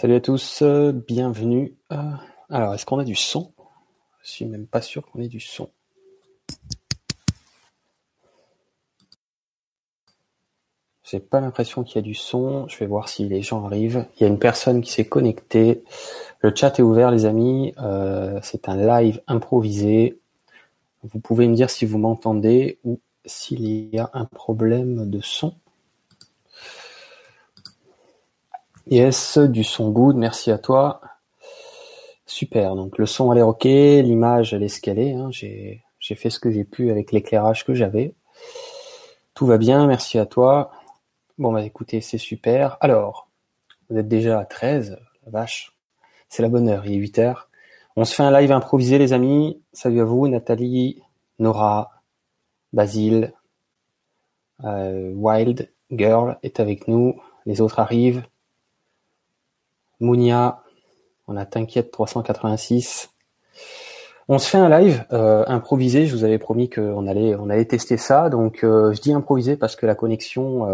Salut à tous, euh, bienvenue. Euh, alors, est-ce qu'on a du son? Je suis même pas sûr qu'on ait du son. J'ai pas l'impression qu'il y a du son. Je vais voir si les gens arrivent. Il y a une personne qui s'est connectée. Le chat est ouvert, les amis. Euh, c'est un live improvisé. Vous pouvez me dire si vous m'entendez ou s'il y a un problème de son. Yes, du son good, merci à toi. Super, donc le son a l'air ok, l'image elle est ce qu'elle est, hein. j'ai fait ce que j'ai pu avec l'éclairage que j'avais. Tout va bien, merci à toi. Bon bah écoutez, c'est super. Alors, vous êtes déjà à 13, la vache, c'est la bonne heure, il est 8 heures. On se fait un live improvisé les amis. Salut à vous, Nathalie, Nora, Basile, euh, Wild Girl est avec nous, les autres arrivent. Mounia, on a T'inquiète 386. On se fait un live euh, improvisé. Je vous avais promis qu'on allait on allait tester ça. Donc euh, je dis improvisé parce que la connexion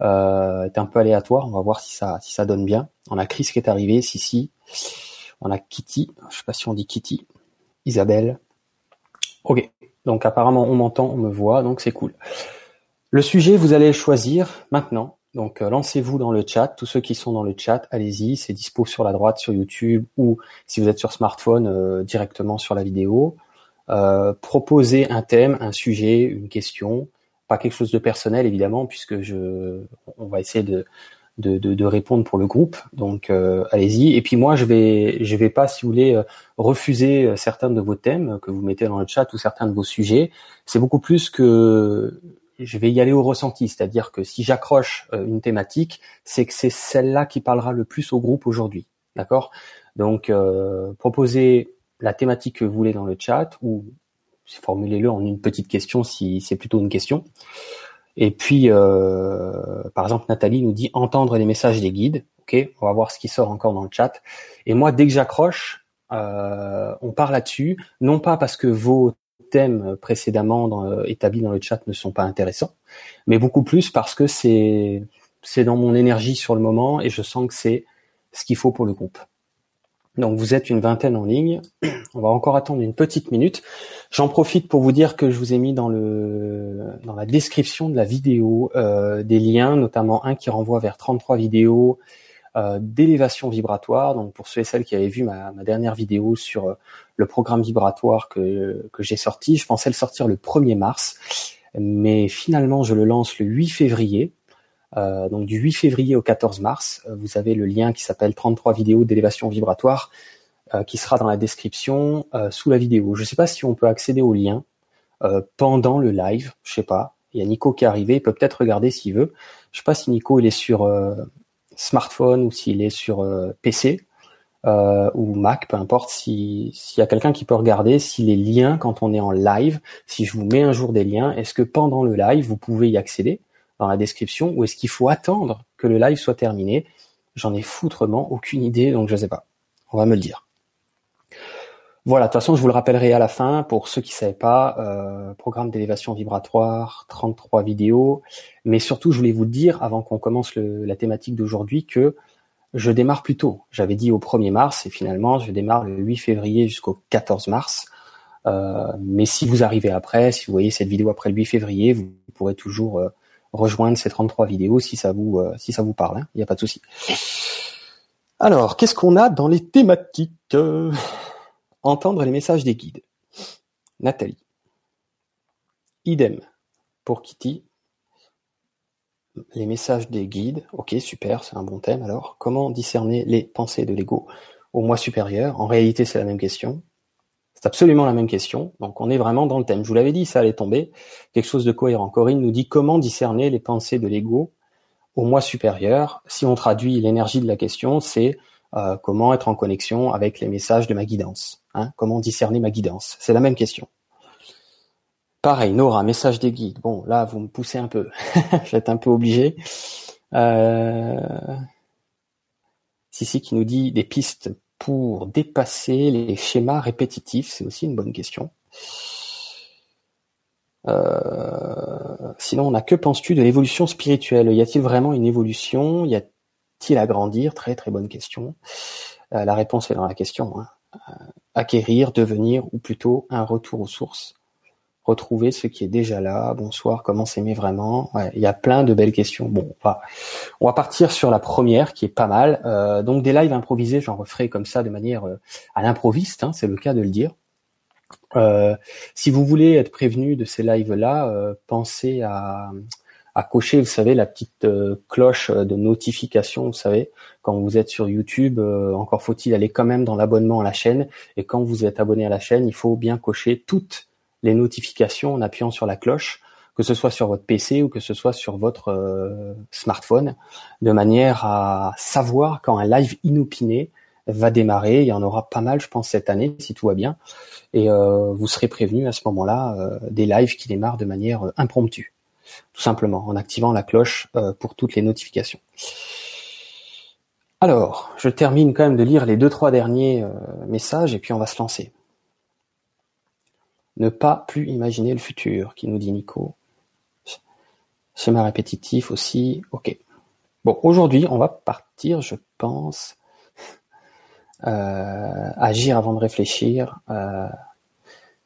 euh, est un peu aléatoire. On va voir si ça si ça donne bien. On a Chris qui est arrivé, si si. On a Kitty. Je sais pas si on dit Kitty. Isabelle. Ok. Donc apparemment on m'entend, on me voit, donc c'est cool. Le sujet vous allez choisir maintenant. Donc euh, lancez-vous dans le chat, tous ceux qui sont dans le chat, allez-y, c'est dispo sur la droite sur YouTube ou si vous êtes sur smartphone euh, directement sur la vidéo. Euh, proposez un thème, un sujet, une question, pas quelque chose de personnel évidemment puisque je, on va essayer de de, de, répondre pour le groupe. Donc allez-y. Et puis moi je vais je vais pas si vous voulez refuser certains de vos thèmes que vous mettez dans le chat ou certains de vos sujets. C'est beaucoup plus que je vais y aller au ressenti, c'est-à-dire que si j'accroche euh, une thématique, c'est que c'est celle-là qui parlera le plus au groupe aujourd'hui, d'accord? Donc, euh, proposez la thématique que vous voulez dans le chat ou formulez-le en une petite question si c'est plutôt une question. Et puis, euh, par exemple, Nathalie nous dit entendre les messages des guides. Ok, on va voir ce qui sort encore dans le chat. Et moi, dès que j'accroche, on part là-dessus, non pas parce que vos thèmes précédemment dans, euh, établis dans le chat ne sont pas intéressants, mais beaucoup plus parce que c'est c'est dans mon énergie sur le moment et je sens que c'est ce qu'il faut pour le groupe. Donc vous êtes une vingtaine en ligne. On va encore attendre une petite minute. J'en profite pour vous dire que je vous ai mis dans le dans la description de la vidéo euh, des liens, notamment un qui renvoie vers 33 vidéos euh, d'élévation vibratoire. Donc pour ceux et celles qui avaient vu ma, dernière vidéo sur euh, le programme vibratoire que, que j'ai sorti, je pensais le sortir le 1er mars, mais finalement je le lance le 8 février. Euh, donc du 8 février au 14 mars, euh, vous avez le lien qui s'appelle 33 vidéos d'élévation vibratoire qui sera dans la description sous la vidéo. Je ne sais pas si on peut accéder au lien pendant le live, je sais pas. Il y a Nico qui est arrivé, il peut peut-être regarder s'il veut. Je sais pas si Nico il est sur smartphone ou s'il est sur euh, PC euh, ou Mac, peu importe, s'il y a quelqu'un qui peut regarder si les liens, quand on est en live, si je vous mets un jour des liens, est-ce que pendant le live, vous pouvez y accéder dans la description ou est-ce qu'il faut attendre que le live soit terminé? J'en ai foutrement aucune idée, donc je sais pas. On va me le dire. Voilà, de toute façon, je vous le rappellerai à la fin pour ceux qui ne savaient pas. Euh, programme d'élévation vibratoire, 33 vidéos. Mais surtout, je voulais vous dire, avant qu'on commence la thématique d'aujourd'hui, que je démarre plus tôt. J'avais dit au 1er mars et finalement, je démarre le 8 février jusqu'au 14 mars. Euh, mais si vous arrivez après, si vous voyez cette vidéo après le 8 février, vous pourrez toujours euh, rejoindre ces 33 vidéos si ça vous, si ça vous parle. Hein. Il n'y a pas de souci. Alors, qu'est-ce qu'on a dans les thématiques? Entendre les messages des guides. Nathalie. Idem pour Kitty. Les messages des guides. Ok, super, c'est un bon thème. Alors, comment discerner les pensées de l'ego au moi supérieur? En réalité, c'est la même question. C'est absolument la même question. Donc, on est vraiment dans le thème. Je vous l'avais dit, ça allait tomber. Quelque chose de cohérent. Corinne nous dit comment discerner les pensées de l'ego au moi supérieur? Si on traduit l'énergie de la question, c'est euh, comment être en connexion avec les messages de ma guidance hein Comment discerner ma guidance C'est la même question. Pareil, Nora, message des guides. Bon, là, vous me poussez un peu. Je vais être un peu obligé. Euh... Sissi qui nous dit des pistes pour dépasser les schémas répétitifs. C'est aussi une bonne question. Euh... Sinon, on que penses-tu de l'évolution spirituelle? Y a-t-il vraiment une évolution? Y a il à grandir? Très très bonne question. la réponse est dans la question. Hein. Acquérir, devenir, ou plutôt un retour aux sources retrouver ce qui est déjà là. Bonsoir, comment s'aimer vraiment? Il y a plein de belles questions. Bon, on va, on partir sur la première qui est pas mal. Euh, donc des lives improvisés, j'en referai comme ça de manière euh, à l'improviste, hein, c'est le cas de le dire. Euh, si vous voulez être prévenu de ces lives-là, pensez à, à cocher, vous savez, la petite cloche de notification, vous savez, quand vous êtes sur YouTube, encore faut-il aller quand même dans l'abonnement à la chaîne. Et quand vous êtes abonné à la chaîne, il faut bien cocher toutes les notifications en appuyant sur la cloche, que ce soit sur votre PC ou que ce soit sur votre euh, smartphone, de manière à savoir quand un live inopiné va démarrer. Il y en aura pas mal, je pense, cette année, si tout va bien. Et euh, vous serez prévenu à ce moment-là euh, des lives qui démarrent de manière impromptue, tout simplement, en activant la cloche pour toutes les notifications. Alors, je termine quand même de lire les deux trois derniers messages et puis on va se lancer. Ne pas plus imaginer le futur, qui nous dit Nico. Schéma répétitif aussi, ok. Bon, aujourd'hui, on va partir, je pense, euh, agir avant de réfléchir.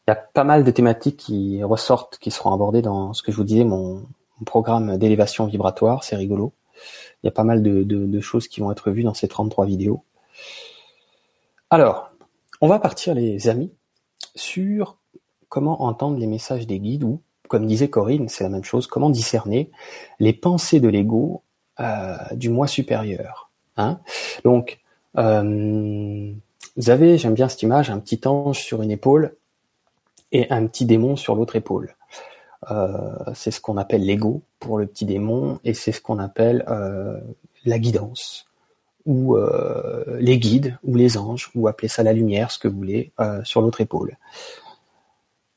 Il y a pas mal de thématiques qui ressortent, qui seront abordées dans ce que je vous disais, mon, programme d'élévation vibratoire, c'est rigolo. Il y a pas mal de, de, choses qui vont être vues dans ces 33 vidéos. Alors, on va partir les amis sur comment entendre les messages des guides ou, comme disait Corinne, c'est la même chose, comment discerner les pensées de l'ego euh, du moi supérieur. Hein Donc, euh, vous avez, j'aime bien cette image, un petit ange sur une épaule et un petit démon sur l'autre épaule. Euh, c'est ce qu'on appelle l'ego pour le petit démon et c'est ce qu'on appelle la guidance ou les guides ou les anges ou appelez ça la lumière, ce que vous voulez, sur l'autre épaule.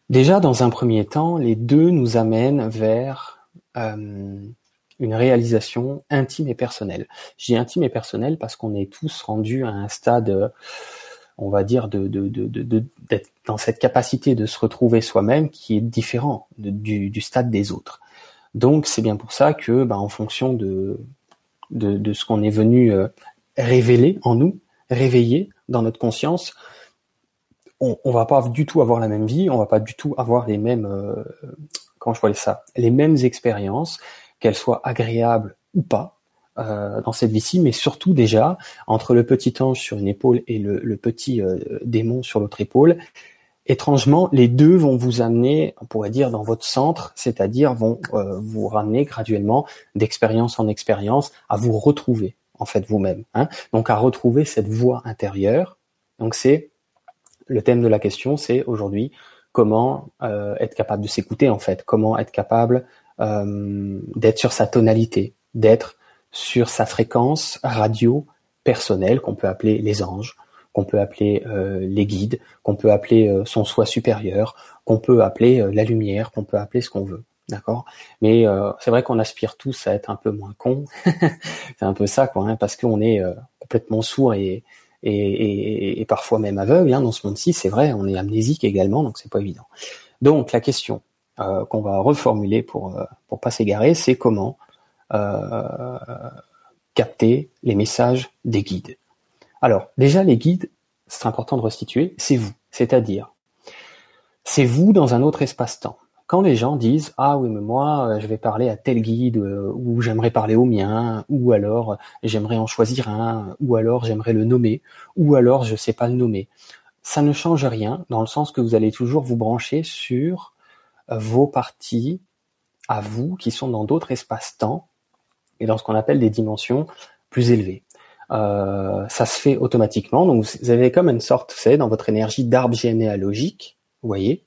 Déjà, dans un premier temps, les deux nous amènent vers euh, une réalisation intime et personnelle. J'ai intime et personnelle parce qu'on est tous rendus à un stade, on va dire, de, d'être dans cette capacité de se retrouver soi-même qui est différent du, stade des autres. Donc, c'est bien pour ça que, ben, en fonction de, ce qu'on est venu euh, révéler en nous, réveiller dans notre conscience, on, on va pas du tout avoir la même vie, on va pas du tout avoir les mêmes, euh, comment je vois ça, les mêmes expériences, qu'elles soient agréables ou pas euh, dans cette vie-ci, mais surtout déjà entre le petit ange sur une épaule et le, petit démon sur l'autre épaule. Étrangement, les deux vont vous amener, on pourrait dire, dans votre centre, c'est-à-dire vont vous ramener graduellement d'expérience en expérience à vous retrouver en fait vous-même. Hein Donc à retrouver cette voix intérieure. Donc c'est le thème de la question, c'est aujourd'hui comment euh, être capable de s'écouter en fait, comment être capable euh, d'être sur sa tonalité, d'être sur sa fréquence radio personnelle qu'on peut appeler les anges, qu'on peut appeler euh, les guides, qu'on peut appeler son soi supérieur, qu'on peut appeler la lumière, qu'on peut appeler ce qu'on veut. D'accord? Mais c'est vrai qu'on aspire tous à être un peu moins con. c'est un peu ça, quoi, hein, parce qu'on est complètement sourd et, parfois même aveugle. Hein, dans ce monde-ci, c'est vrai, on est amnésique également, donc c'est pas évident. Donc la question euh, qu'on va reformuler pour euh, pour pas s'égarer, c'est comment euh, capter les messages des guides. Alors déjà les guides, c'est important de restituer, c'est vous, c'est-à-dire c'est vous dans un autre espace-temps. Quand les gens disent ah oui mais moi euh, je vais parler à tel guide euh, ou j'aimerais parler au mien ou alors j'aimerais en choisir un ou alors j'aimerais le nommer ou alors je sais pas le nommer ça ne change rien dans le sens que vous allez toujours vous brancher sur euh, vos parties à vous qui sont dans d'autres espaces-temps et dans ce qu'on appelle des dimensions plus élevées. Ça se fait automatiquement. Donc vous avez comme une sorte, vous savez, dans votre énergie d'arbre généalogique, vous voyez,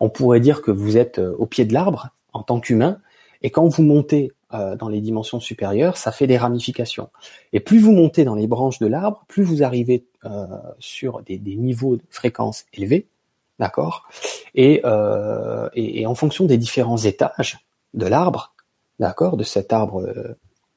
on pourrait dire que vous êtes euh, au pied de l'arbre en tant qu'humain, et quand vous montez euh, dans les dimensions supérieures, ça fait des ramifications. Et plus vous montez dans les branches de l'arbre, plus vous arrivez euh, sur des, niveaux de fréquence élevés, d'accord? Et, et, en fonction des différents étages de l'arbre, d'accord, de cet arbre,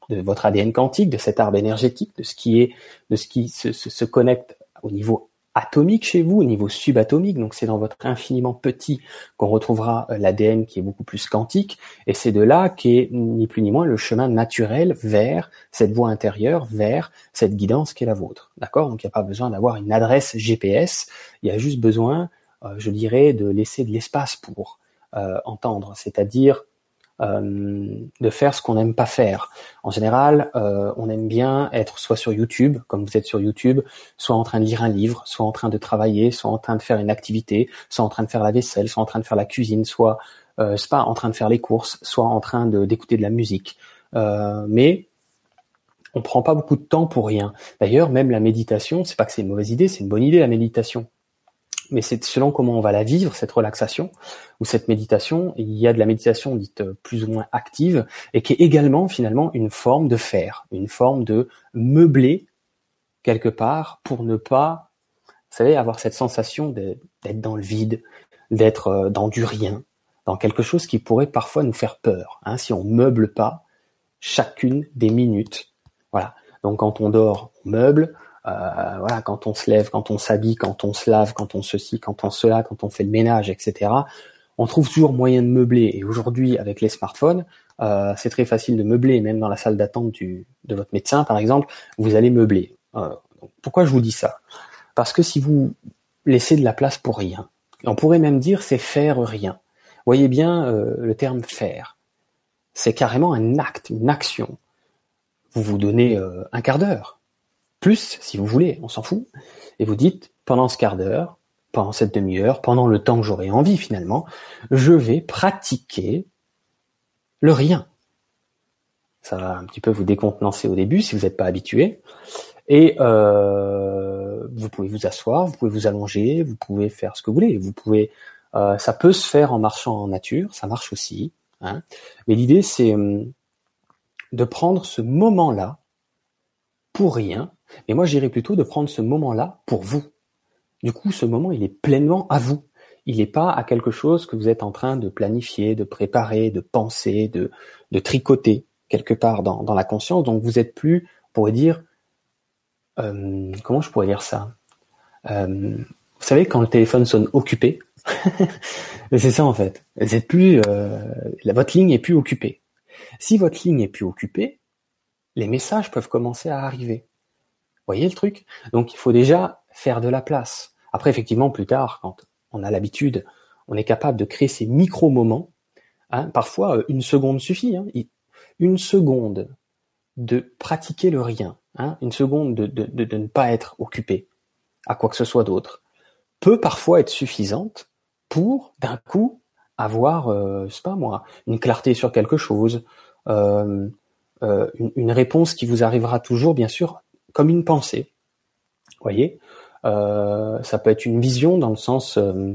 de votre ADN quantique, de cet arbre énergétique, de ce qui est, de ce qui se, se connecte au niveau atomique chez vous, au niveau subatomique, donc c'est dans votre infiniment petit qu'on retrouvera euh, l'ADN qui est beaucoup plus quantique, et c'est de là qu'est ni plus ni moins le chemin naturel vers cette voie intérieure, vers cette guidance qui est la vôtre. D'accord? Donc il n'y a pas besoin d'avoir une adresse GPS, il y a juste besoin, euh, je dirais, de laisser de l'espace pour euh, entendre, c'est-à-dire euh, de faire ce qu'on n'aime pas faire. En général, euh, on aime bien être soit sur YouTube, comme vous êtes sur YouTube, soit en train de lire un livre, soit en train de travailler, soit en train de faire une activité, soit en train de faire la vaisselle, soit en train de faire la cuisine, soit euh, pas en train de faire les courses, soit en train de d'écouter de la musique. Euh, mais on prend pas beaucoup de temps pour rien. D'ailleurs, même la méditation, c'est pas que c'est une mauvaise idée, c'est une bonne idée la méditation mais c'est selon comment on va la vivre, cette relaxation ou cette méditation. Il y a de la méditation dite euh, plus ou moins active et qui est également finalement une forme de faire, une forme de meubler quelque part pour ne pas, vous savez, avoir cette sensation d'être dans le vide, d'être euh, dans du rien, dans quelque chose qui pourrait parfois nous faire peur, hein, si on meuble pas chacune des minutes. Voilà. Donc quand on dort, on meuble. Euh, voilà, quand on se lève, quand on s'habille, quand on se lave, quand on ceci, quand on cela, quand on fait le ménage, etc. On trouve toujours moyen de meubler. Et aujourd'hui, avec les smartphones, euh, c'est très facile de meubler, même dans la salle d'attente de votre médecin, par exemple, vous allez meubler. Euh, pourquoi je vous dis ça? Parce que si vous laissez de la place pour rien, on pourrait même dire c'est faire rien. Voyez bien le terme faire. C'est carrément un acte, une action. Vous vous donnez un quart d'heure, si vous voulez, on s'en fout, et vous dites pendant ce quart d'heure, pendant cette demi-heure, pendant le temps que j'aurai envie finalement, je vais pratiquer le rien. Ça va un petit peu vous décontenancer au début si vous n'êtes pas habitué. Et euh, vous pouvez vous asseoir, vous pouvez vous allonger, vous pouvez faire ce que vous voulez. Vous pouvez, euh, ça peut se faire en marchant en nature, ça marche aussi. Hein. Mais l'idée c'est hum, de prendre ce moment-là pour rien mais moi, j'irais plutôt de prendre ce moment-là pour vous. Du coup, ce moment, il est pleinement à vous. Il n'est pas à quelque chose que vous êtes en train de planifier, de préparer, de penser, de, de tricoter quelque part dans, dans la conscience. Donc, vous êtes plus, on pourrait dire, euh, comment je pourrais dire ça? Euh, Vous savez, quand le téléphone sonne occupé, c'est ça en fait. Vous êtes plus, euh, votre ligne est plus occupée. Si votre ligne est plus occupée, les messages peuvent commencer à arriver voyez le truc? Donc il faut déjà faire de la place. Après, effectivement, plus tard, quand on a l'habitude, on est capable de créer ces micro-moments. Hein, parfois, euh, une seconde suffit. Hein. Une seconde de pratiquer le rien, hein, une seconde de, ne pas être occupé à quoi que ce soit d'autre, peut parfois être suffisante pour, d'un coup, avoir, euh, pas moi, une clarté sur quelque chose, euh, euh, une, réponse qui vous arrivera toujours, bien sûr, comme une pensée. voyez euh, Ça peut être une vision dans le sens, euh,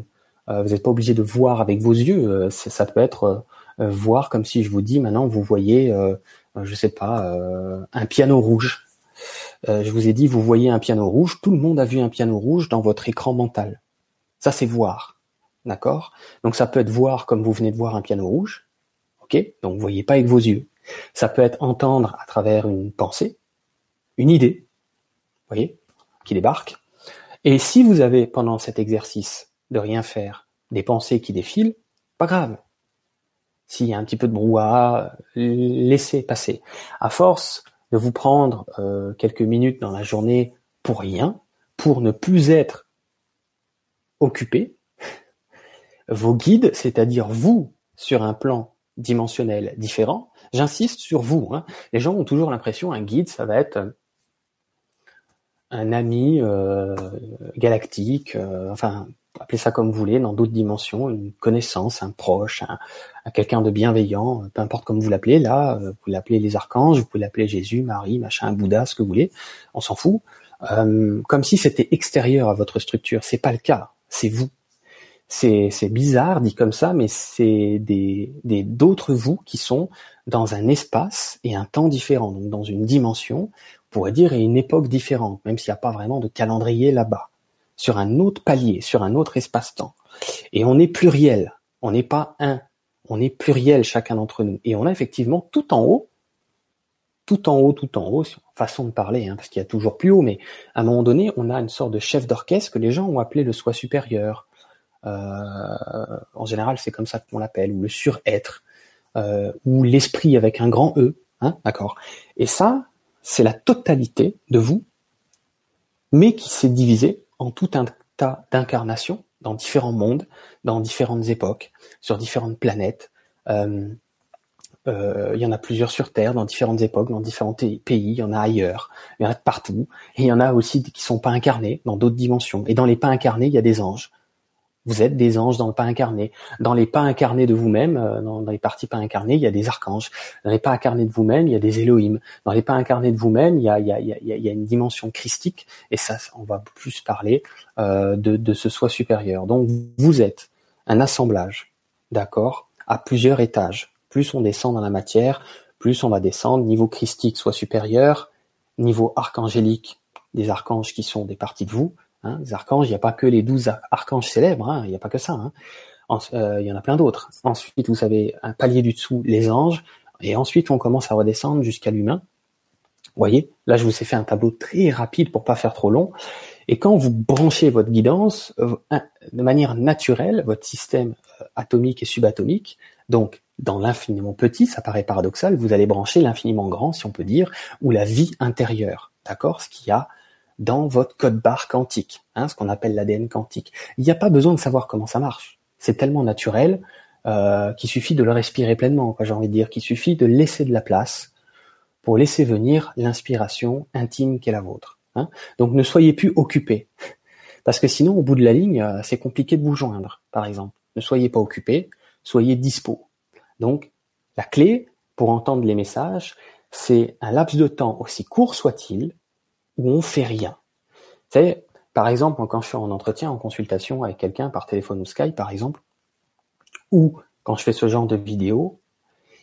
vous n'êtes pas obligé de voir avec vos yeux. ça peut être voir comme si je vous dis maintenant vous voyez, je sais pas, un piano rouge. je vous ai dit vous voyez un piano rouge. Tout le monde a vu un piano rouge dans votre écran mental. Ça c'est voir. D'accord? Donc ça peut être voir comme vous venez de voir un piano rouge. Ok? Donc vous voyez pas avec vos yeux. Ça peut être entendre à travers une pensée, une idée voyez, qui débarque. Et si vous avez pendant cet exercice de rien faire des pensées qui défilent, pas grave. S'il y a un petit peu de brouhaha, laissez passer. À force de vous prendre euh, quelques minutes dans la journée pour rien, pour ne plus être occupé, vos guides, c'est-à-dire vous, sur un plan dimensionnel différent, j'insiste sur vous. Hein. Les gens ont toujours l'impression un guide, ça va être un ami euh, galactique, euh, enfin appelez ça comme vous voulez, dans d'autres dimensions, une connaissance, un proche, un, quelqu'un de bienveillant, peu importe comme vous l'appelez. Là, euh, vous l'appelez les archanges, vous pouvez l'appeler Jésus, Marie, machin, Bouddha, ce que vous voulez, on s'en fout. comme si c'était extérieur à votre structure. C'est pas le cas, c'est vous. C'est, bizarre dit comme ça, mais c'est des, d'autres vous qui sont dans un espace et un temps différent, donc dans une dimension pourrait dire, et une époque différente, même s'il n'y a pas vraiment de calendrier là-bas, sur un autre palier, sur un autre espace-temps. Et on est pluriel, on n'est pas un, on est pluriel chacun d'entre nous. Et on a effectivement tout en haut, tout en haut, tout en haut, façon de parler, hein, parce qu'il y a toujours plus haut, mais à un moment donné, on a une sorte de chef d'orchestre que les gens ont appelé le soi supérieur. Euh, en général, c'est comme ça qu'on l'appelle, ou le surêtre, euh, ou l'esprit avec un grand E, hein, d'accord? Et ça, c'est la totalité de vous, mais qui s'est divisé en tout un tas d'incarnations dans différents mondes, dans différentes époques, sur différentes planètes. Euh, il y en a plusieurs sur Terre, dans différentes époques, dans différents pays. Il y en a ailleurs, il y en a partout. Et il y en a aussi qui sont pas incarnés dans d'autres dimensions. Et dans les pas incarnés, il y a des anges. Vous êtes des anges dans le pas incarné. Dans les pas incarnés de vous-même, euh, dans, les parties pas incarnées, il y a des archanges. Dans les pas incarnés de vous-même, il y a des Elohim. Dans les pas incarnés de vous-même, il y a, une dimension christique. Et ça, on va plus parler euh, de, de ce soi supérieur. Donc, vous êtes un assemblage, d'accord, à plusieurs étages. Plus on descend dans la matière, plus on va descendre. Niveau christique, soit supérieur. Niveau archangélique, des archanges qui sont des parties de vous Hein, les archanges, il n'y a pas que les douze archanges célèbres, hein, il n'y a pas que ça. Hein. Euh, il y en a plein d'autres. Ensuite, vous avez un palier du dessous, les anges, et ensuite on commence à redescendre jusqu'à l'humain. Vous voyez, là je vous ai fait un tableau très rapide pour pas faire trop long. Et quand vous branchez votre guidance de manière naturelle, votre système euh, atomique et subatomique, donc dans l'infiniment petit, ça paraît paradoxal, vous allez brancher l'infiniment grand, si on peut dire, ou la vie intérieure, d'accord? Ce qui a dans votre code barre quantique, hein, ce qu'on appelle l'ADN quantique. Il n'y a pas besoin de savoir comment ça marche. C'est tellement naturel euh, qu'il suffit de le respirer pleinement, j'ai envie de dire, qu'il suffit de laisser de la place pour laisser venir l'inspiration intime qu'est la vôtre. Hein. Donc ne soyez plus occupé, parce que sinon au bout de la ligne, euh, c'est compliqué de vous joindre, par exemple. Ne soyez pas occupé, soyez dispo. Donc la clé pour entendre les messages, c'est un laps de temps aussi court soit-il, où on fait rien. Savez, par exemple, quand je suis en entretien, en consultation avec quelqu'un par téléphone ou Skype, par exemple, ou quand je fais ce genre de vidéo,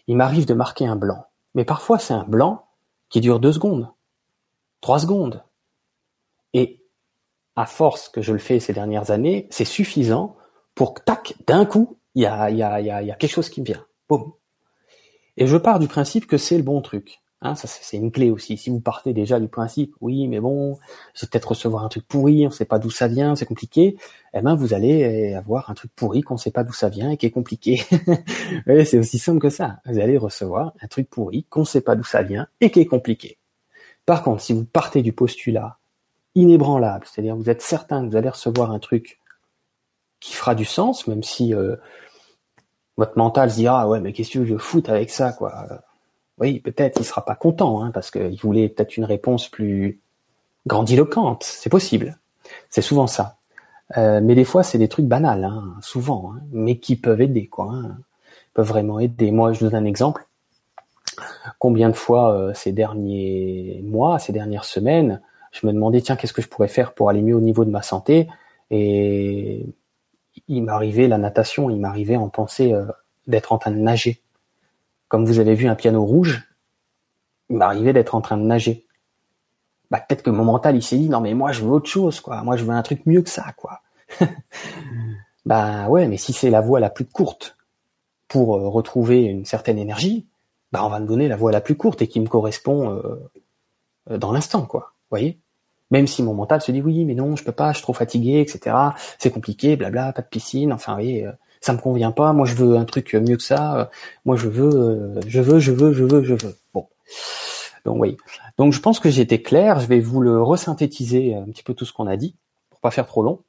il m'arrive de marquer un blanc. Mais parfois, c'est un blanc qui dure deux secondes, trois secondes. Et à force que je le fais ces dernières années, c'est suffisant pour que, tac, d'un coup, il y a, y, a, y, y a quelque chose qui me vient. Boum. Et je pars du principe que c'est le bon truc. Hein, ça c'est une clé aussi. Si vous partez déjà du principe, oui, mais bon, vais peut-être recevoir un truc pourri, on sait pas d'où ça vient, c'est compliqué. Eh ben, vous allez avoir un truc pourri qu'on sait pas d'où ça vient et qui est compliqué. c'est aussi simple que ça. Vous allez recevoir un truc pourri qu'on sait pas d'où ça vient et qui est compliqué. Par contre, si vous partez du postulat inébranlable, c'est-à-dire vous êtes certain que vous allez recevoir un truc qui fera du sens, même si euh, votre mental se dira ah ouais mais qu'est-ce que je foute avec ça quoi? Oui, peut-être il sera pas content, hein, parce qu'il voulait peut-être une réponse plus grandiloquente. C'est possible. C'est souvent ça. Euh, mais des fois, c'est des trucs banals, hein, souvent, hein, mais qui peuvent aider, quoi. Peuvent vraiment aider. Moi, je donne un exemple. Combien de fois euh, ces derniers mois, ces dernières semaines, je me demandais tiens, qu'est-ce que je pourrais faire pour aller mieux au niveau de ma santé? Et il m'arrivait la natation, il m'arrivait en penser euh, d'être en train de nager comme vous avez vu un piano rouge, il m'arrivait d'être en train de nager. Bah, peut-être que mon mental, il s'est dit, non, mais moi, je veux autre chose, quoi. Moi, je veux un truc mieux que ça, quoi. bah, ouais, mais si c'est la voie la plus courte pour euh, retrouver une certaine énergie, bah, on va me donner la voie la plus courte et qui me correspond euh, euh, dans l'instant, quoi. Vous voyez? Même si mon mental se dit, oui, mais non, je peux pas, je suis trop fatigué, etc. C'est compliqué, blabla, pas de piscine, enfin, vous voyez, ça me convient pas, moi je veux un truc mieux que ça, moi je veux, euh, je veux, je veux, je veux, je veux. Bon. Donc oui. Donc je pense que j'ai été clair, je vais vous le resynthétiser un petit peu tout ce qu'on a dit, pour pas faire trop long.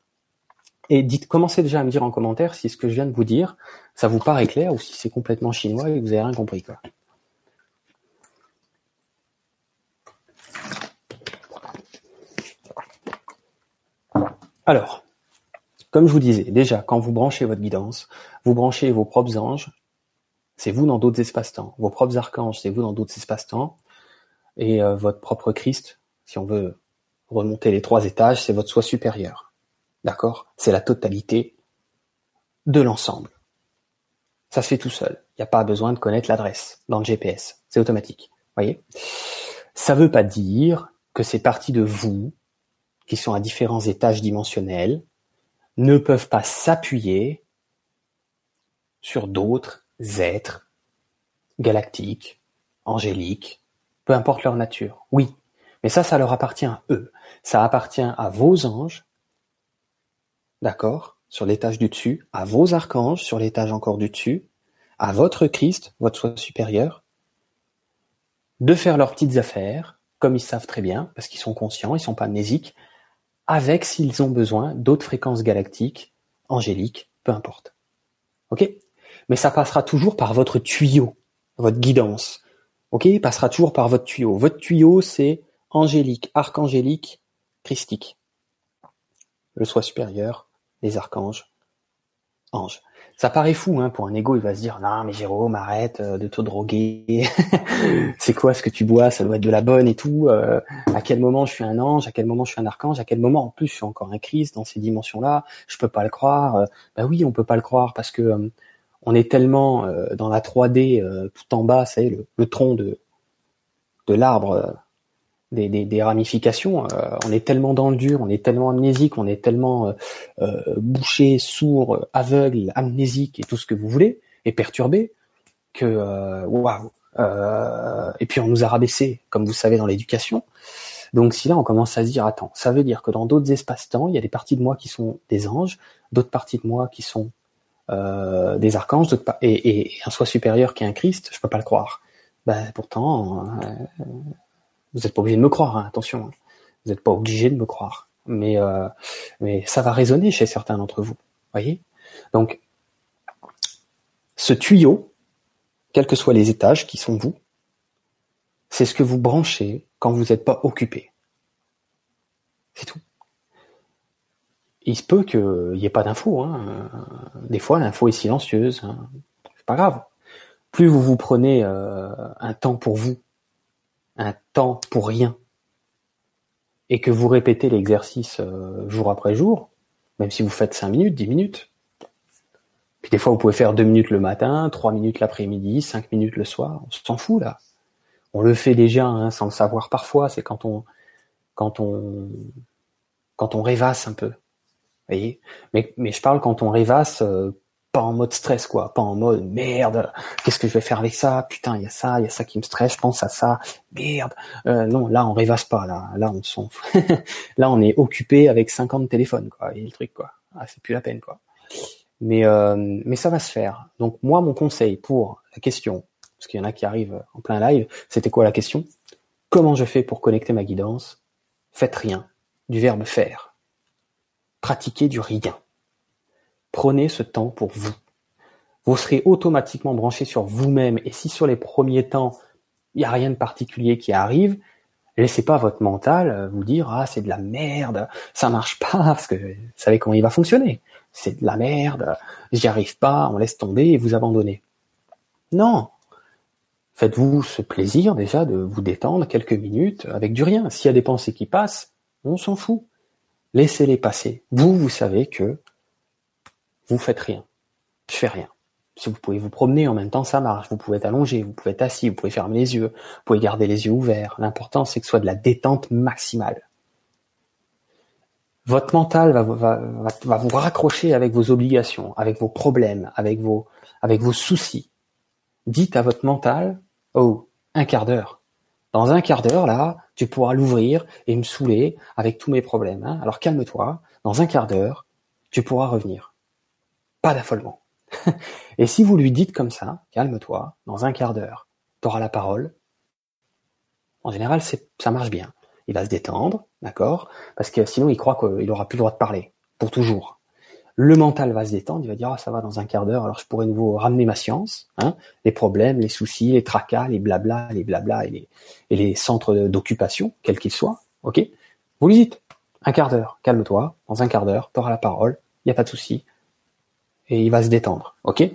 Et dites, commencez déjà à me dire en commentaire si ce que je viens de vous dire, ça vous paraît clair ou si c'est complètement chinois et que vous avez rien compris quoi. Alors, comme je vous disais, déjà, quand vous branchez votre guidance, vous branchez vos propres anges, c'est vous dans d'autres espaces-temps. Vos propres archanges, c'est vous dans d'autres espaces-temps. Et euh, votre propre Christ, si on veut remonter les trois étages, c'est votre soi supérieur. D'accord? C'est la totalité de l'ensemble. Ça se fait tout seul. Il n'y a pas besoin de connaître l'adresse dans le GPS. C'est automatique. Voyez? Ça ne veut pas dire que ces parties de vous, qui sont à différents étages dimensionnels, ne peuvent pas s'appuyer sur d'autres êtres galactiques, angéliques, peu importe leur nature. Oui, mais ça, ça leur appartient à eux. Ça appartient à vos anges, d'accord, sur l'étage du dessus, à vos archanges sur l'étage encore du dessus, à votre Christ, votre soi supérieur, de faire leurs petites affaires, comme ils savent très bien, parce qu'ils sont conscients, ils sont pas amnésiques, avec s'ils ont besoin d'autres fréquences galactiques, angéliques, peu importe. Ok? Mais ça passera toujours par votre tuyau, votre guidance. Ok? Il passera toujours par votre tuyau. Votre tuyau, c'est angélique, archangélique, christique. Le soi supérieur, les archanges, anges. Ça paraît fou hein, pour un ego, il va se dire non mais Jérôme arrête euh, de te droguer, c'est quoi ce que tu bois, ça doit être de la bonne et tout. Euh, à quel moment je suis un ange, à quel moment je suis un archange, à quel moment en plus je suis encore un Christ dans ces dimensions-là, je peux pas le croire. Euh, bah oui, on peut pas le croire parce que on est tellement dans la 3D tout en bas, c'est le, le tronc de l'arbre des, des, des, ramifications. Euh, on est tellement dans le dur, on est tellement amnésique, on est tellement euh, euh, bouché, sourd, aveugle, amnésique et tout ce que vous voulez, et perturbé, que waouh. et puis on nous a rabaissé, comme vous savez, dans l'éducation. Donc si là on commence à se dire attends, ça veut dire que dans d'autres espaces-temps, il y a des parties de moi qui sont des anges, d'autres parties de moi qui sont euh, des archanges, et, et, un soi supérieur qui est un Christ, je peux pas le croire. Ben, pourtant, euh, vous n'êtes pas obligé de me croire, hein, attention. Hein. Vous n'êtes pas obligé de me croire. Mais, euh, mais ça va résonner chez certains d'entre vous. Voyez? Donc, ce tuyau, quels que soient les étages qui sont vous, c'est ce que vous branchez quand vous n'êtes pas occupé. C'est tout. Il se peut qu'il n'y ait pas d'info. Hein. Des fois, l'info est silencieuse. Hein. C'est pas grave. Plus vous vous prenez euh, un temps pour vous, temps pour rien, et que vous répétez l'exercice euh, jour après jour, même si vous faites 5 minutes, 10 minutes, puis des fois vous pouvez faire 2 minutes le matin, 3 minutes l'après-midi, 5 minutes le soir, on s'en fout là. On le fait déjà hein, sans le savoir parfois, c'est quand on quand on quand on rêvasse un peu. Voyez? Mais, mais je parle quand on rêvasse euh, pas en mode stress quoi, pas en mode merde, qu'est-ce que je vais faire avec ça? Putain, il y a ça, il y a ça qui me stresse, je pense à ça. Merde. Euh, non, là on rêvasse pas là, là on s'en là on est occupé avec 50 téléphones quoi, et le truc quoi. Ah, c'est plus la peine quoi. Mais euh, mais ça va se faire. Donc moi mon conseil pour la question parce qu'il y en a qui arrivent en plein live, c'était quoi la question? Comment je fais pour connecter ma guidance? Faites rien. Du verbe faire. Pratiquez du rien. Prenez ce temps pour vous. Vous serez automatiquement branché sur vous-même et si sur les premiers temps, il n'y a rien de particulier qui arrive, laissez pas votre mental euh, vous dire ah c'est de la merde, ça marche pas parce que vous savez comment il va fonctionner. C'est de la merde, j'y arrive pas, on laisse tomber et vous abandonnez. Non. Faites-vous ce plaisir déjà de vous détendre quelques minutes avec du rien. S'il y a des pensées qui passent, on s'en fout. Laissez-les passer. Vous, vous savez que vous faites rien. Je fais rien. Si vous pouvez vous promener en même temps, ça marche. Vous pouvez être allongé, vous pouvez être assis, vous pouvez fermer les yeux, vous pouvez garder les yeux ouverts. L'important, c'est que ce soit de la détente maximale. Votre mental va, vous raccrocher avec vos obligations, avec vos problèmes, avec vos, avec vos soucis. Dites à votre mental, oh, un quart d'heure. Dans un quart d'heure, là, tu pourras l'ouvrir et me saouler avec tous mes problèmes. Hein. Alors calme-toi. Dans un quart d'heure, tu pourras revenir pas d'affolement. Et si vous lui dites comme ça, calme-toi, dans un quart d'heure, tu auras la parole, en général, ça marche bien. Il va se détendre, d'accord? Parce que sinon, il croit qu'il aura plus le droit de parler, pour toujours. Le mental va se détendre, il va dire, ah, ça va dans un quart d'heure, alors je pourrais nouveau ramener ma science, hein, les problèmes, les soucis, les tracas, les blabla, les blabla et les, et les centres d'occupation, quels qu'ils soient, ok? Vous lui dites, un quart d'heure, calme-toi, dans un quart d'heure, tu auras la parole, il n'y a pas de souci, et il va se détendre. Ok?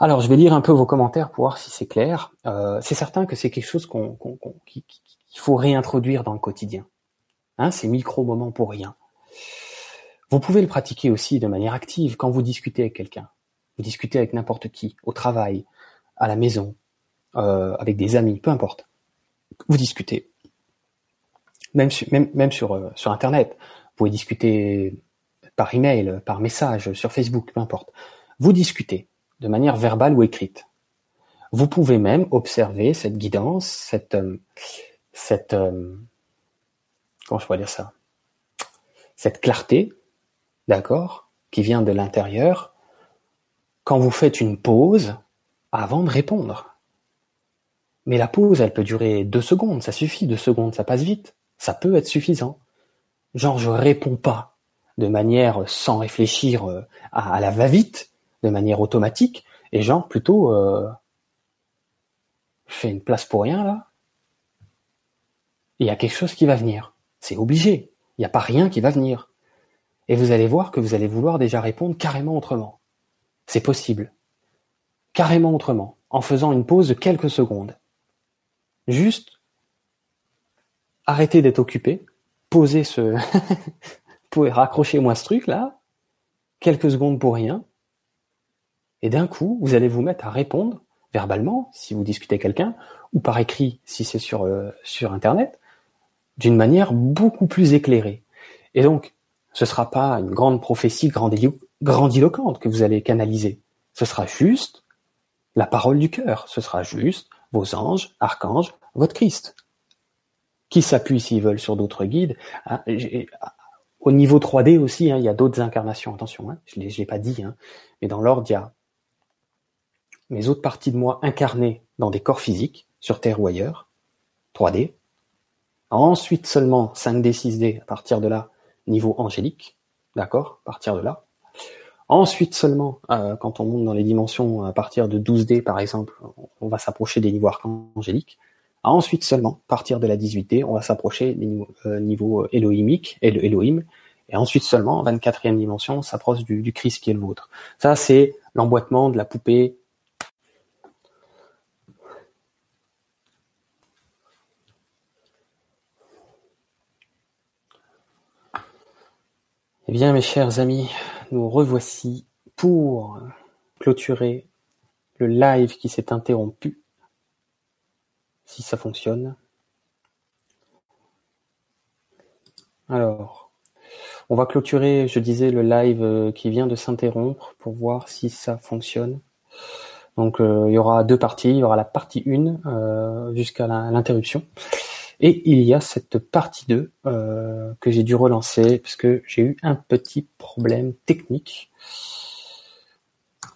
Alors, je vais lire un peu vos commentaires pour voir si c'est clair. Euh, c'est certain que c'est quelque chose qu'on, qu'il faut réintroduire dans le quotidien. Hein, ces micro-moments pour rien. Vous pouvez le pratiquer aussi de manière active quand vous discutez avec quelqu'un. Vous discutez avec n'importe qui, au travail, à la maison, euh, avec des amis, peu importe. Vous discutez. Même, même, même sur, euh, sur Internet. Vous pouvez discuter par email, par message, sur Facebook, peu importe. Vous discutez de manière verbale ou écrite. Vous pouvez même observer cette guidance, cette, euh, cette, euh, comment je pourrais dire ça, cette clarté, d'accord, qui vient de l'intérieur, quand vous faites une pause avant de répondre. Mais la pause, elle peut durer deux secondes, ça suffit, deux secondes, ça passe vite, ça peut être suffisant. Genre, je réponds pas de manière sans réfléchir euh, à, la va-vite, de manière automatique, et genre plutôt, euh, je fais une place pour rien là. Il y a quelque chose qui va venir, c'est obligé. Il n'y a pas rien qui va venir. Et vous allez voir que vous allez vouloir déjà répondre carrément autrement. C'est possible. Carrément autrement, en faisant une pause de quelques secondes. Juste arrêtez d'être occupé, posez ce, pouvez raccrocher moi ce truc là, quelques secondes pour rien, et d'un coup, vous allez vous mettre à répondre verbalement, si vous discutez quelqu'un, ou par écrit, si c'est sur, euh, sur Internet, d'une manière beaucoup plus éclairée. Et donc, ce sera pas une grande prophétie grandiloquente que vous allez canaliser. Ce sera juste la parole du cœur. Ce sera juste vos anges, archanges, votre Christ. Qui s'appuie s'ils veulent sur d'autres guides. Hein, au niveau 3D aussi, hein, il y a d'autres incarnations. Attention, hein, je ne l'ai pas dit, mais dans l'ordre, il y a mes autres parties de moi incarnées dans des corps physiques, sur Terre ou ailleurs, 3D, Ensuite seulement 5D, 6D, à partir de là, niveau angélique, d'accord, à partir de là. Ensuite seulement, euh, quand on monte dans les dimensions à partir de 12D par exemple, on va s'approcher des niveaux archangéliques. Ensuite seulement, partir de la 18D, on va s'approcher des niveaux, euh, niveaux élohimiques, Elohim. Et ensuite seulement, en 24e dimension, on s'approche du, du Christ qui est le vôtre. Ça, c'est l'emboîtement de la poupée Eh bien, mes chers amis, nous revoici pour clôturer le live qui s'est interrompu, si ça fonctionne. Alors, on va clôturer, je disais, le live euh, qui vient de s'interrompre pour voir si ça fonctionne. Donc, euh, il y aura deux parties. Il y aura la partie 1 euh, jusqu'à l'interruption. Et il y a cette partie 2 euh, que j'ai dû relancer parce que j'ai eu un petit problème technique.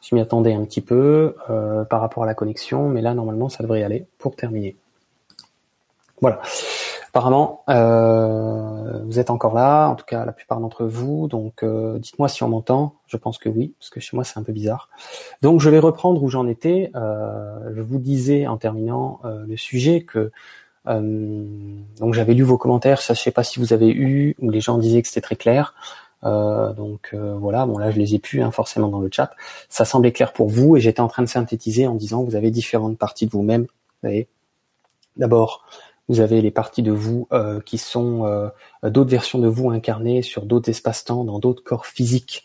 Je m'y attendais un petit peu euh, par rapport à la connexion, mais là normalement ça devrait aller pour terminer. Voilà. Apparemment, euh, vous êtes encore là, en tout cas la plupart d'entre vous, donc dites-moi si on m'entend, je pense que oui, parce que chez moi c'est un peu bizarre. Donc je vais reprendre où j'en étais. je vous disais en terminant le sujet que euh, donc j'avais lu vos commentaires, ça je sais pas si vous avez eu où les gens disaient que c'était très clair. Euh, donc euh, voilà, bon là je les ai plus hein, forcément dans le chat. Ça semblait clair pour vous et j'étais en train de synthétiser en disant vous avez différentes parties de vous-même. Vous d'abord vous avez les parties de vous qui sont d'autres versions de vous incarnées sur d'autres espaces-temps, dans d'autres corps physiques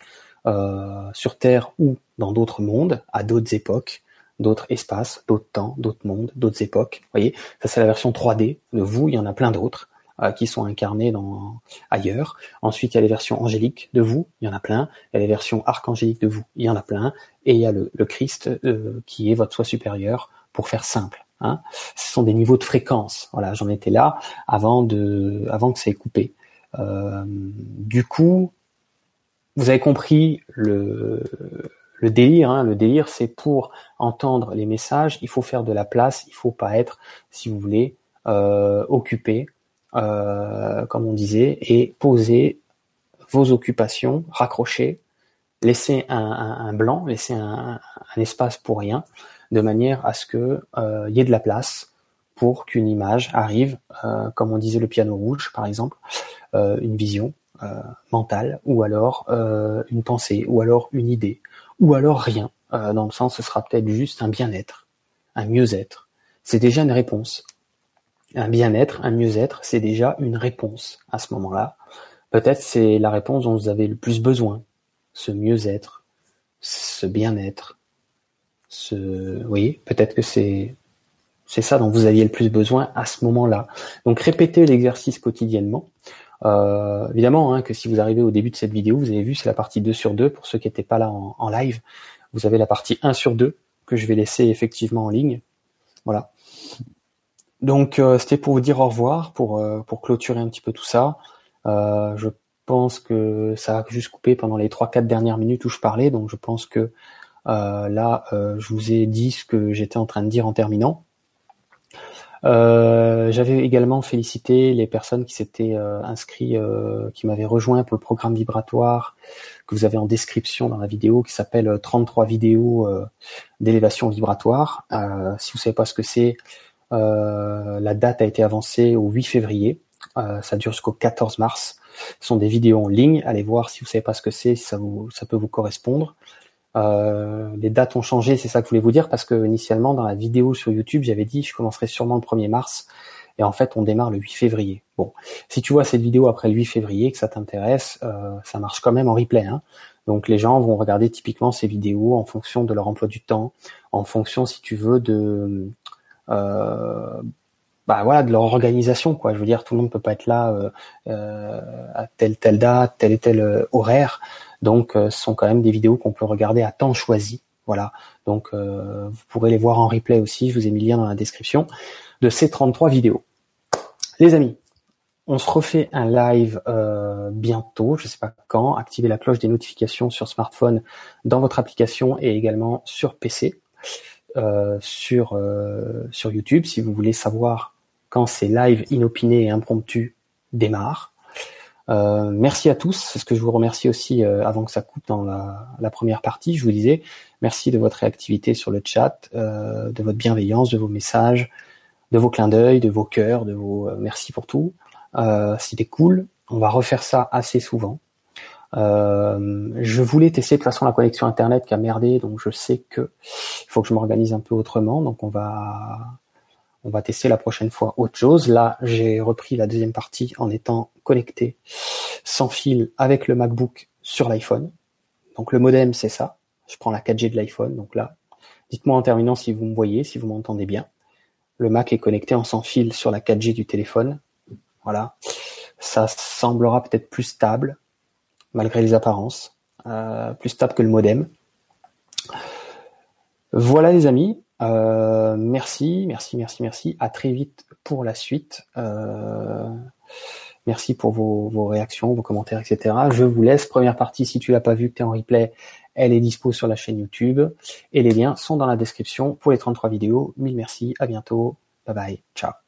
sur Terre ou dans d'autres mondes, à d'autres époques d'autres espaces, d'autres temps, d'autres mondes, d'autres époques. Vous voyez, ça c'est la version 3D de vous. Il y en a plein d'autres euh, qui sont incarnés dans ailleurs. Ensuite, il y a les versions angéliques de vous. Il y en a plein. Il y a les versions archangéliques de vous. Il y en a plein. Et il y a le, Christ euh, qui est votre soi supérieur. Pour faire simple, hein. ce sont des niveaux de fréquence. Voilà, j'en étais là avant de, avant que ça ait coupé. Euh, du coup, vous avez compris le délire, hein, le délire, c'est pour entendre les messages, il faut faire de la place, il faut pas être, si vous voulez, euh, occupé, euh, comme on disait, et poser vos occupations, raccrocher, laisser un, blanc, laisser un, espace pour rien, de manière à ce que euh, y ait de la place pour qu'une image arrive, comme on disait le piano rouge par exemple, une vision mentale, ou alors une pensée, ou alors une idée, ou alors rien, euh, dans le sens ce sera peut-être juste un bien-être, un mieux-être. C'est déjà une réponse. Un bien-être, un mieux-être, c'est déjà une réponse à ce moment-là. Peut-être c'est la réponse dont vous avez le plus besoin, ce mieux-être, ce bien-être, ce, oui, peut-être que c'est c'est ça dont vous aviez le plus besoin à ce moment-là. Donc répétez l'exercice quotidiennement. Euh, évidemment hein, que si vous arrivez au début de cette vidéo, vous avez vu c'est la partie 2 sur 2 pour ceux qui n'étaient pas là en, live. Vous avez la partie 1 sur 2 que je vais laisser effectivement en ligne. Voilà. Donc c'était pour vous dire au revoir, pour pour clôturer un petit peu tout ça. je pense que ça a juste coupé pendant les trois quatre dernières minutes où je parlais, donc je pense que là je vous ai dit ce que j'étais en train de dire en terminant. Euh, j'avais également félicité les personnes qui s'étaient euh, inscrits, euh, qui m'avaient rejoint pour le programme vibratoire que vous avez en description dans la vidéo, qui s'appelle 33 vidéos d'élévation vibratoire. si vous savez pas ce que c'est, la date a été avancée au 8 février. ça dure jusqu'au 14 mars. Ce sont des vidéos en ligne. Allez voir si vous savez pas ce que c'est, si ça peut vous correspondre. Euh, les dates ont changé, c'est ça que je voulais vous dire, parce que initialement dans la vidéo sur YouTube, j'avais dit je commencerai sûrement le 1er mars, et en fait on démarre le 8 février. Bon, si tu vois cette vidéo après le 8 février, que ça t'intéresse, euh, ça marche quand même en replay. Hein. Donc les gens vont regarder typiquement ces vidéos en fonction de leur emploi du temps, en fonction, si tu veux, de euh, bah voilà de leur organisation quoi. Je veux dire, tout le monde peut pas être là euh, euh à telle telle date, tel et tel horaire. Donc, euh, ce sont quand même des vidéos qu'on peut regarder à temps choisi. Voilà. Donc, euh, vous pourrez les voir en replay aussi. Je vous ai mis le lien dans la description de ces 33 vidéos. Les amis, on se refait un live euh, bientôt, je sais pas quand. Activez la cloche des notifications sur smartphone dans votre application et également sur PC, sur sur YouTube si vous voulez savoir quand ces lives inopinés et impromptus démarrent. Euh, merci à tous. C'est ce que je vous remercie aussi euh, avant que ça coupe dans la, première partie. Je vous disais merci de votre réactivité sur le chat, euh, de votre bienveillance, de vos messages, de vos clins d'œil, de vos cœurs, de vos merci pour tout. C'était cool. On va refaire ça assez souvent. Je voulais tester de toute façon la connexion internet qui a merdé, donc je sais que il faut que je m'organise un peu autrement. Donc on va on va tester la prochaine fois autre chose. Là, j'ai repris la deuxième partie en étant connecté sans fil avec le MacBook sur l'iPhone. Donc le modem, c'est ça. Je prends la 4G de l'iPhone. Donc là, dites-moi en terminant si vous me voyez, si vous m'entendez bien. Le Mac est connecté en sans fil sur la 4G du téléphone. Voilà. Ça semblera peut-être plus stable, malgré les apparences. Euh, plus stable que le modem. Voilà les amis, euh, merci, merci, merci, merci. À très vite pour la suite. Euh, merci pour vos, réactions, vos commentaires, etc. Je vous laisse. Première partie, si tu l'as pas vue, que tu es en replay, elle est dispo sur la chaîne YouTube. Et les liens sont dans la description pour les 33 vidéos. Mille merci, à bientôt. Bye bye, ciao.